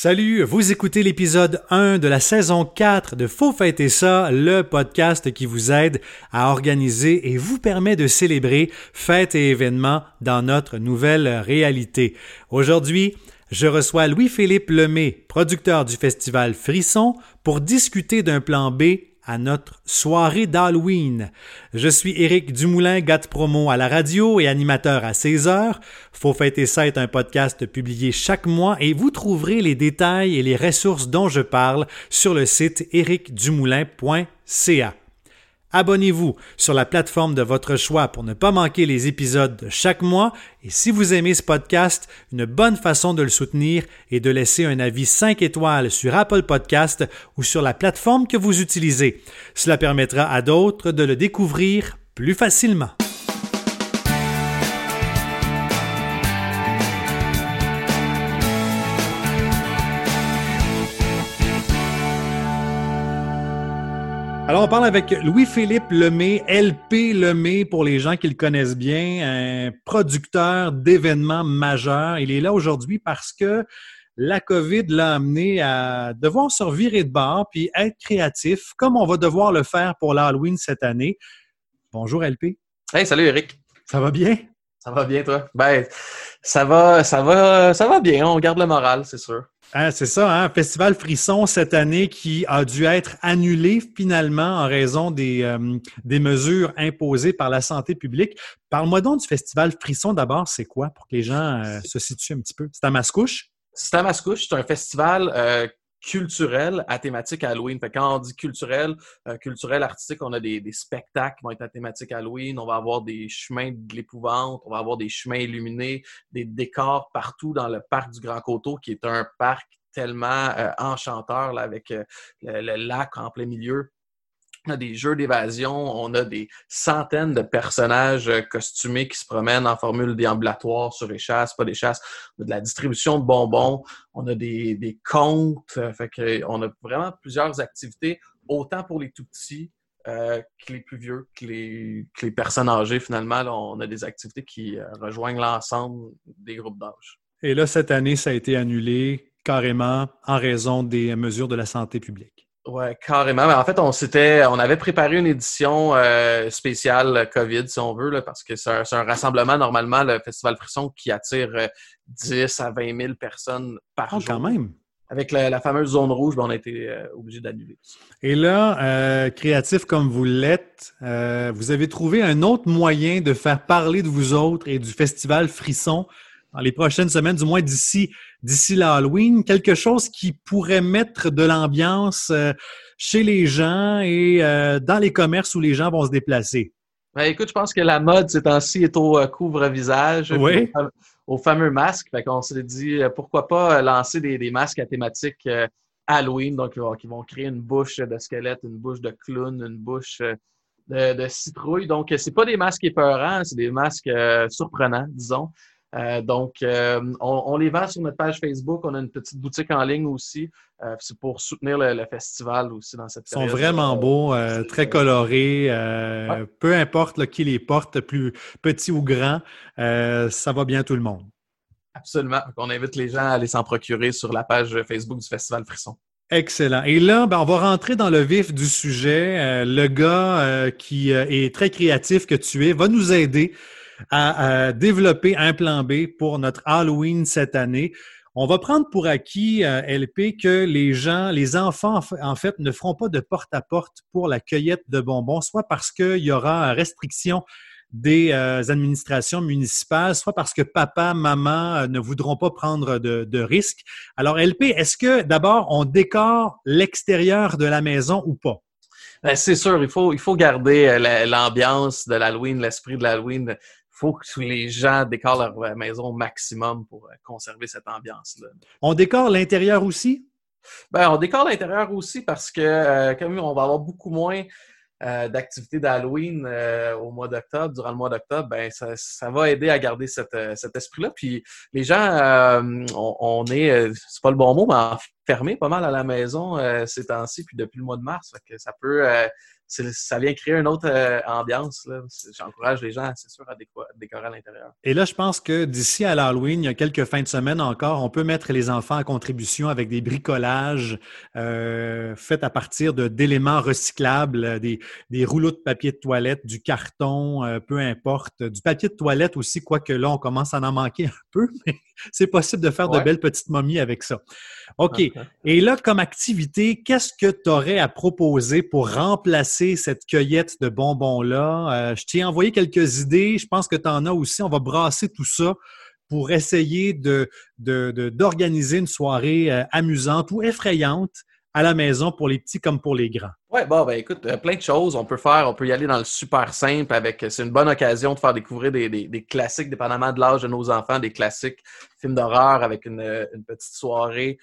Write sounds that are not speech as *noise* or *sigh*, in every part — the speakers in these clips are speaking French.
Salut, vous écoutez l'épisode 1 de la saison 4 de Faux Fêter ça, le podcast qui vous aide à organiser et vous permet de célébrer fêtes et événements dans notre nouvelle réalité. Aujourd'hui, je reçois Louis-Philippe Lemay, producteur du festival Frisson, pour discuter d'un plan B à notre soirée d'Halloween. Je suis Éric Dumoulin, gars promo à la radio et animateur à 16h. Faut fêter ça est un podcast publié chaque mois et vous trouverez les détails et les ressources dont je parle sur le site éricdumoulin.ca. Abonnez-vous sur la plateforme de votre choix pour ne pas manquer les épisodes de chaque mois et si vous aimez ce podcast, une bonne façon de le soutenir est de laisser un avis 5 étoiles sur Apple Podcast ou sur la plateforme que vous utilisez. Cela permettra à d'autres de le découvrir plus facilement. Alors, on parle avec Louis-Philippe Lemay, LP Lemay pour les gens qui le connaissent bien, un producteur d'événements majeurs. Il est là aujourd'hui parce que la COVID l'a amené à devoir se revirer de bord puis être créatif, comme on va devoir le faire pour l'Halloween cette année. Bonjour, LP. Hey, salut, Eric. Ça va bien? Ça va bien, toi? Ben, ça va, ça va, ça va bien. On garde le moral, c'est sûr. Ah, c'est ça, hein? Festival Frisson cette année qui a dû être annulé finalement en raison des, euh, des mesures imposées par la santé publique. Parle-moi donc du Festival Frisson d'abord, c'est quoi pour que les gens euh, se situent un petit peu? C'est à Mascouche? C'est à Mascouche, c'est un festival euh, culturel à thématique Halloween. Fait quand on dit culturel, culturel, artistique, on a des, des, spectacles qui vont être à thématique Halloween, on va avoir des chemins de l'épouvante, on va avoir des chemins illuminés, des décors partout dans le parc du Grand Coteau, qui est un parc tellement enchanteur là, avec le, lac en plein milieu. On a des jeux d'évasion, on a des centaines de personnages costumés qui se promènent en formule déambulatoire sur les chasses, pas des chasses, de la distribution de bonbons, on a des, des contes, fait que on a vraiment plusieurs activités, autant pour les tout petits que les plus vieux, que les, que les personnes âgées. Finalement, on a des activités qui rejoignent l'ensemble des groupes d'âge. Et là, cette année, ça a été annulé carrément en raison des mesures de la santé publique. Oui, carrément. en fait, on s'était, on avait préparé une édition euh, spéciale COVID, si on veut, parce que c'est un, rassemblement, normalement, le Festival Frisson, qui attire 10 euh, à 20 000 personnes par oh, jour. quand même! Avec la, fameuse zone rouge, ben, on a été euh, obligé d'annuler. Et là, créatif comme vous l'êtes, vous avez trouvé un autre moyen de faire parler de vous autres et du Festival Frisson dans les prochaines semaines, du moins d'ici d'ici l'Halloween, quelque chose qui pourrait mettre de l'ambiance euh, chez les gens et euh, dans les commerces où les gens vont se déplacer. Ben, écoute, je pense que la mode ces temps-ci est au euh, couvre-visage, oui. au, fameux masque. Fait qu'on s'est dit pourquoi pas lancer des, masques à thématique Halloween, donc qui vont, créer une bouche de squelette, une bouche de clown, une bouche de, citrouille. Donc, c'est pas des masques épeurants, c'est des masques surprenants, disons. Euh, donc, euh, on, les vend sur notre page Facebook. On a une petite boutique en ligne aussi. Euh, c'est pour soutenir le, festival aussi dans cette. Ils sont vraiment beaux, très colorés. Peu importe qui les porte, plus petit ou grand, ça va bien tout le monde. Absolument. On invite les gens à aller s'en procurer sur la page Facebook du Festival Frisson. Excellent. Et là, ben, on va rentrer dans le vif du sujet. le gars qui est très créatif que tu es va nous aider à, développer un plan B pour notre Halloween cette année. On va prendre pour acquis, euh, LP, que les gens, les enfants, en fait, ne feront pas de porte-à-porte pour la cueillette de bonbons, soit parce qu'il y aura restriction des euh, administrations municipales, soit parce que papa, maman euh, ne voudront pas prendre de, risques. Alors, LP, est-ce que d'abord on décore l'extérieur de la maison ou pas? Ben, c'est sûr, il faut, il faut garder l'ambiance de l'Halloween, l'esprit de l'Halloween faut que les gens décorent leur euh, maison au maximum pour euh, conserver cette ambiance-là. On décore l'intérieur aussi? Ben, on décore l'intérieur aussi parce que, euh, comme on va avoir beaucoup moins d'activités d'Halloween au mois d'octobre, durant le mois d'octobre, ben ça, va aider à garder cet esprit-là. Puis les gens, on, est, c'est pas le bon mot, mais en fermé pas mal à la maison euh, ces temps-ci, puis depuis le mois de mars. que ça peut, euh, ça vient créer une autre euh, ambiance. J'encourage les gens, c'est sûr, à décorer à l'intérieur. Et là, je pense que d'ici à l'Halloween, il y a quelques fins de semaine encore, on peut mettre les enfants en contribution avec des bricolages faits à partir d'éléments recyclables, des, des, rouleaux de papier de toilette, du carton, peu importe, du papier de toilette aussi, quoique là, on commence à en manquer un peu, *laughs* c'est possible de faire de belles petites momies avec ça. OK. Et là, comme activité, qu'est-ce que tu aurais à proposer pour remplacer cette cueillette de bonbons-là? Euh, je t'ai envoyé quelques idées. Je pense que tu en as aussi. On va brasser tout ça pour essayer de, d'organiser une soirée euh, amusante ou effrayante à la maison pour les petits comme pour les grands? Oui, bon, ben écoute, euh, plein de choses. On peut faire, on peut y aller dans le super simple avec. C'est une bonne occasion de faire découvrir des, classiques, dépendamment de l'âge de nos enfants, des classiques films d'horreur avec une, une, petite soirée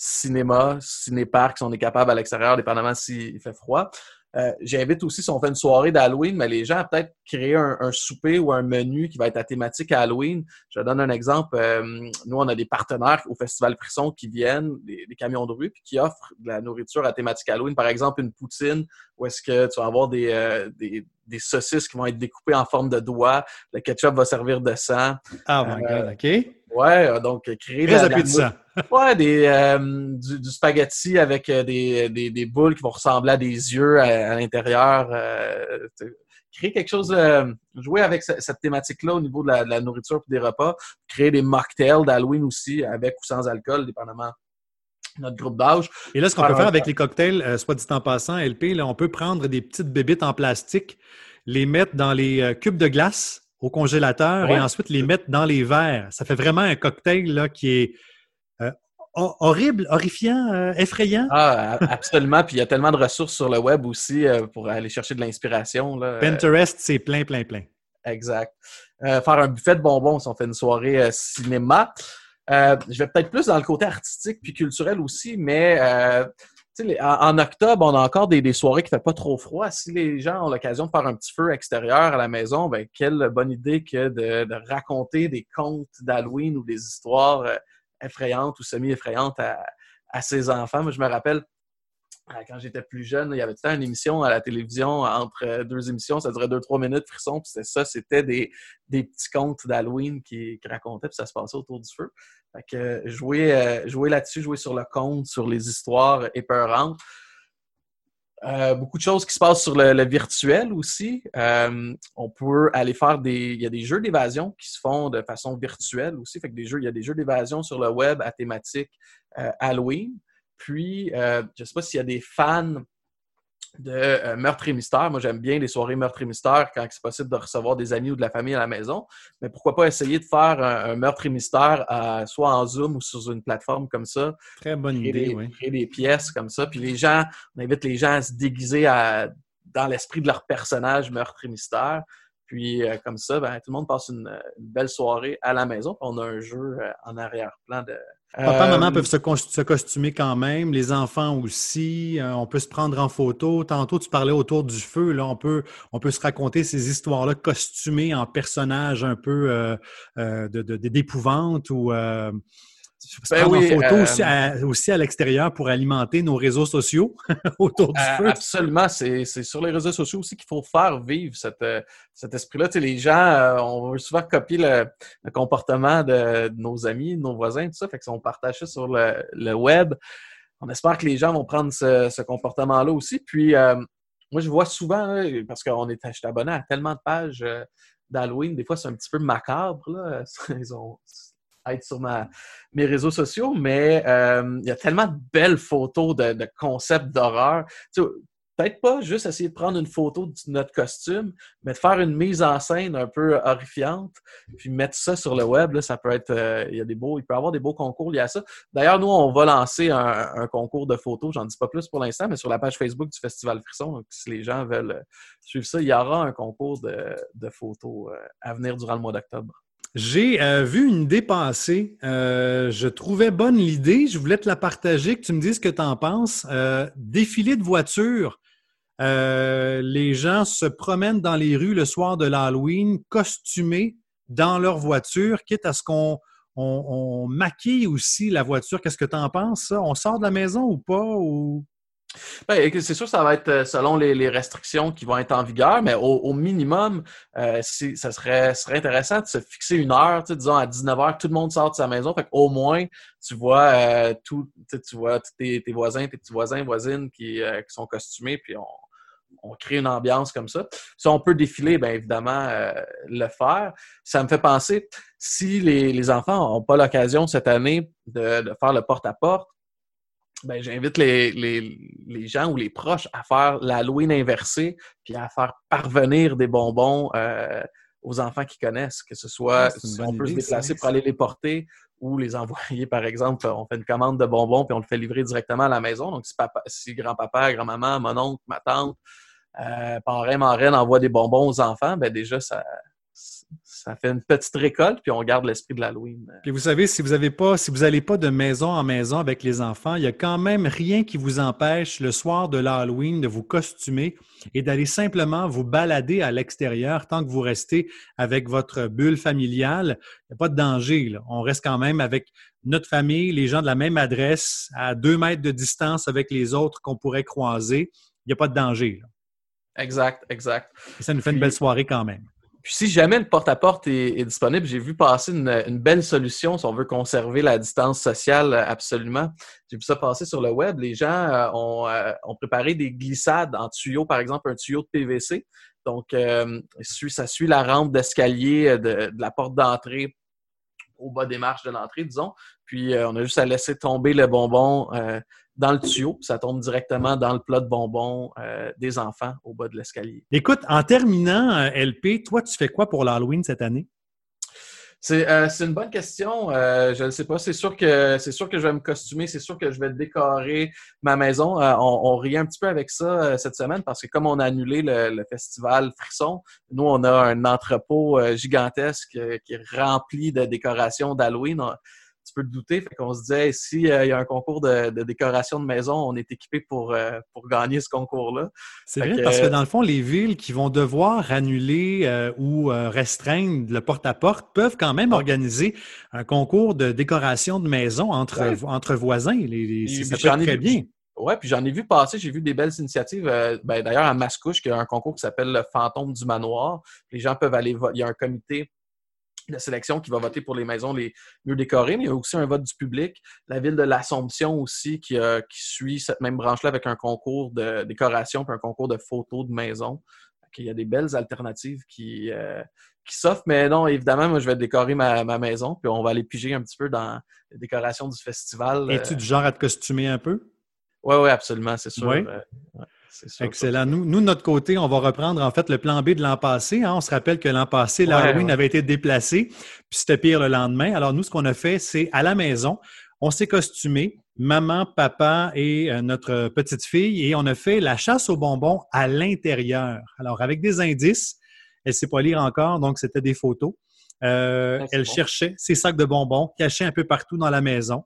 cinéma, ciné-parc, si on est capable à l'extérieur, dépendamment s'il fait froid. Euh, j'invite aussi, si on fait une soirée d'Halloween, mais les gens à peut-être créer un, souper ou un menu qui va être à thématique Halloween. Je donne un exemple. Euh, nous, on a des partenaires au Festival Frisson qui viennent, des, camions de rue, puis qui offrent de la nourriture à thématique Halloween. Par exemple, une poutine où est-ce que tu vas avoir des, euh, des, des, saucisses qui vont être découpées en forme de doigts. Le ketchup va servir de sang. Ah, oh my God, OK. Ouais, donc créer Très de la, Ouais, des, euh, du, spaghetti avec euh, des, des, des, boules qui vont ressembler à des yeux à, l'intérieur. Euh, créer quelque chose, jouer avec cette thématique-là au niveau de la, nourriture et des repas. Créer des mocktails d'Halloween aussi, avec ou sans alcool, dépendamment de notre groupe d'âge. Et là, ce qu'on peut faire avec les cocktails, soit dit en passant, LP, là, on peut prendre des petites bébites en plastique, les mettre dans les cubes de glace au congélateur et ensuite les mettre dans les verres. Ça fait vraiment un cocktail là, qui est horrible, horrifiant, euh, effrayant. Ah, absolument. Puis il y a tellement de ressources sur le web aussi euh, pour aller chercher de l'inspiration. Pinterest, c'est plein, plein, plein. Exact. Euh, faire un buffet de bonbons si on fait une soirée cinéma. je vais peut-être plus dans le côté artistique puis culturel aussi, mais en, octobre, on a encore des, soirées qui ne fait pas trop froid. Si les gens ont l'occasion de faire un petit feu extérieur à la maison, ben, quelle bonne idée que de, raconter des contes d'Halloween ou des histoires effrayante ou semi-effrayante à, ses enfants. Je me rappelle, euh, quand j'étais plus jeune, il y avait tout le temps une émission à la télévision entre euh, deux émissions, ça durait deux, trois minutes, frisson, puis c'était ça, c'était des, petits contes d'Halloween qui, racontaient, puis ça se passait autour du feu. Fait que jouer, euh, jouer là-dessus, jouer sur le conte, sur les histoires épeurantes, euh, beaucoup de choses qui se passent sur le, virtuel aussi. Euh, on peut aller faire des. Il y a des jeux d'évasion qui se font de façon virtuelle aussi. Que des jeux, il y a des jeux d'évasion sur le web à thématique euh, Halloween. Puis, je ne sais pas s'il y a des fans de euh, meurtre et mystère. Moi, j'aime bien les soirées meurtre et mystère quand c'est possible de recevoir des amis ou de la famille à la maison. Mais pourquoi pas essayer de faire un, meurtre et mystère soit en Zoom ou sur une plateforme comme ça. Très bonne idée, oui. Créer des pièces comme ça. Puis les gens, on invite les gens à se déguiser dans l'esprit de leur personnage meurtre et mystère. Puis euh, comme ça, ben, tout le monde passe une, belle soirée à la maison. on a un jeu euh, en arrière-plan de. Papa, maman euh, peuvent se, costumer quand même, les enfants aussi. on peut se prendre en photo. Tantôt, tu parlais autour du feu. Là, on peut, on peut se raconter ces histoires-là costumées en personnages un peu d'épouvante de, ou se ben en photo euh, aussi à, l'extérieur pour alimenter nos réseaux sociaux *laughs* autour du euh, feu. Absolument. C'est sur les réseaux sociaux aussi qu'il faut faire vivre euh, cet esprit-là. Tu sais, les gens, on veut souvent copier le, comportement de, nos amis, de nos voisins, tout ça. Fait que si on partage ça sur le, web, on espère que les gens vont prendre ce, comportement-là aussi. Puis, moi, je vois souvent, parce qu'on est, je abonné à tellement de pages d'Halloween, des fois, c'est un petit peu macabre. Là. *laughs* Ils ont être sur mes réseaux sociaux, mais euh, il y a tellement de belles photos de, concepts d'horreur. Peut-être pas juste essayer de prendre une photo de notre costume, mais de faire une mise en scène un peu horrifiante, puis mettre ça sur le web, ça peut être. Euh, il y a des beaux, il peut y avoir des beaux concours liés à ça. D'ailleurs, nous, on va lancer un, concours de photos, j'en dis pas plus pour l'instant, mais sur la page Facebook du Festival Frisson, si les gens veulent suivre ça, il y aura un concours de, photos euh, à venir durant le mois d'octobre. J'ai euh, vu une idée passer. Euh, je trouvais bonne l'idée. Je voulais te la partager, que tu me dises ce que tu en penses. Euh, défilé de voitures. les gens se promènent dans les rues le soir de l'Halloween, costumés dans leur voiture, quitte à ce qu'on on, maquille aussi la voiture. Qu'est-ce que tu en penses, ça? On sort de la maison ou pas? Ou... Ben, c'est sûr ça va être euh, selon les, restrictions qui vont être en vigueur, mais au, minimum, euh, ça serait, intéressant de se fixer une heure, disons à 19h, tout le monde sort de sa maison. Fait au moins, tu vois euh, tu vois tous tes, voisins, tes petits voisins, voisines qui, sont costumés, puis on, crée une ambiance comme ça. Si on peut défiler, bien évidemment, le faire. Ça me fait penser, si les, enfants n'ont pas l'occasion cette année de, faire le porte-à-porte, ben, j'invite les, gens ou les proches à faire l'Halloween inversé, puis à faire parvenir des bonbons euh, aux enfants qui connaissent, que ce soit ah, si on peut se déplacer pour aller les porter ou les envoyer, par exemple, on fait une commande de bonbons puis on le fait livrer directement à la maison. Donc, si, papa, si grand-papa, grand-maman, mon oncle, ma tante, euh, parrain, marraine envoie des bonbons aux enfants, ben déjà, ça, ça fait une petite récolte, puis on garde l'esprit de l'Halloween. Puis vous savez, si vous avez pas, si vous n'allez pas de maison en maison avec les enfants, il y a quand même rien qui vous empêche le soir de l'Halloween de vous costumer et d'aller simplement vous balader à l'extérieur tant que vous restez avec votre bulle familiale. Il n'y a pas de danger. On reste quand même avec notre famille, les gens de la même adresse, à deux mètres de distance avec les autres qu'on pourrait croiser. Il n'y a pas de danger. Exact, exact. Et ça nous fait une belle soirée quand même. Puis si jamais le porte-à-porte est, disponible, j'ai vu passer une, belle solution si on veut conserver la distance sociale euh, absolument. J'ai vu ça passer sur le web. Les gens euh, euh, ont, préparé des glissades en tuyau, par exemple un tuyau de PVC. Donc, ça suit la rampe d'escalier de, la porte d'entrée au bas des marches de l'entrée, disons. Puis, on a juste à laisser tomber le bonbon dans le tuyau, ça tombe directement dans le plat de bonbons euh, des enfants au bas de l'escalier. Écoute, en terminant, euh, LP, toi, tu fais quoi pour l'Halloween cette année? Euh, c'est une bonne question. je ne sais pas. C'est sûr que c'est sûr que je vais me costumer. C'est sûr que je vais décorer ma maison. on, rit un petit peu avec ça cette semaine parce que comme on a annulé le, festival Frisson, nous on a un entrepôt gigantesque qui est rempli de décorations d'Halloween tu peux te douter. Fait qu'on se disait, s'il euh, y a un concours de, décoration de maison, on est équipé pour, euh, pour gagner ce concours-là. C'est vrai, parce que dans le fond, les villes qui vont devoir annuler euh, ou restreindre le porte-à-porte peuvent quand même organiser un concours de décoration de maison entre, entre voisins. Les, ça peut très bien. Oui, puis j'en ai vu passer, j'ai vu des belles initiatives. Ben, d'ailleurs, à Mascouche, il y a un concours qui s'appelle le Fantôme du Manoir. Les gens peuvent aller, il y a un comité de sélection qui va voter pour les maisons les mieux décorées, mais il y a aussi un vote du public. La ville de l'Assomption aussi qui, suit cette même branche-là avec un concours de décoration puis un concours de photos de maisons. Il y a des belles alternatives qui, euh, qui s'offrent, mais non, évidemment, moi, je vais décorer ma, maison, puis on va aller piger un petit peu dans les décorations du festival. Es-tu du genre à te costumer un peu? Oui, oui, absolument, c'est sûr. Oui. Excellent. Nous, nous, de notre côté, on va reprendre en fait le plan B de l'an passé. Hein. On se rappelle que l'an passé, l'Halloween avait été déplacé, puis c'était pire le lendemain. Alors nous, ce qu'on a fait, c'est à la maison, on s'est costumé, maman, papa et euh, notre petite fille, et on a fait la chasse aux bonbons à l'intérieur. Alors avec des indices, elle ne sait pas lire encore, donc c'était des photos. Euh, elle cherchait ses sacs de bonbons cachés un peu partout dans la maison.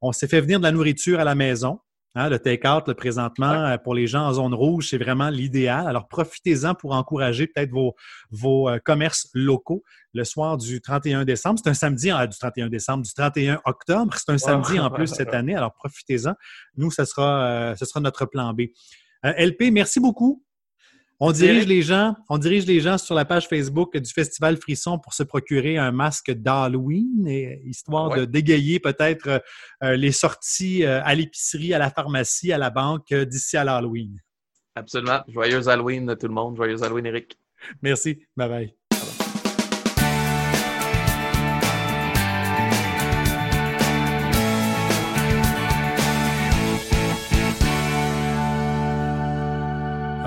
On s'est fait venir de la nourriture à la maison. Hein, le take-out, présentement, euh, pour les gens en zone rouge, c'est vraiment l'idéal. Alors, profitez-en pour encourager peut-être vos, vos euh, commerces locaux le soir du 31 décembre. C'est un samedi hein, du 31 décembre, du 31 octobre. C'est un samedi en plus *laughs* cette année. Alors, profitez-en. Nous, ce sera, euh, ce sera notre plan B. LP, merci beaucoup. On dirige, les gens, on dirige les gens sur la page Facebook du Festival Frisson pour se procurer un masque d'Halloween, histoire de dégayer peut-être euh, les sorties euh, à l'épicerie, à la pharmacie, à la banque euh, d'ici à l'Halloween. Absolument. Joyeux Halloween tout le monde. Joyeux Halloween, Eric. Merci. Bye bye.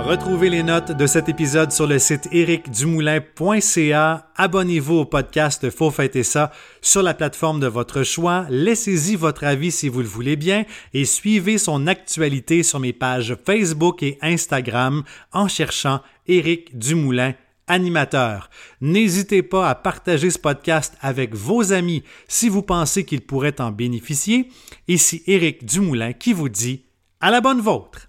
Retrouvez les notes de cet épisode sur le site ericdumoulin.ca. Abonnez-vous au podcast Faut fêter ça sur la plateforme de votre choix. Laissez-y votre avis si vous le voulez bien et suivez son actualité sur mes pages Facebook et Instagram en cherchant Éric Dumoulin animateur. N'hésitez pas à partager ce podcast avec vos amis si vous pensez qu'ils pourraient en bénéficier. Ici Éric Dumoulin qui vous dit à la bonne vôtre.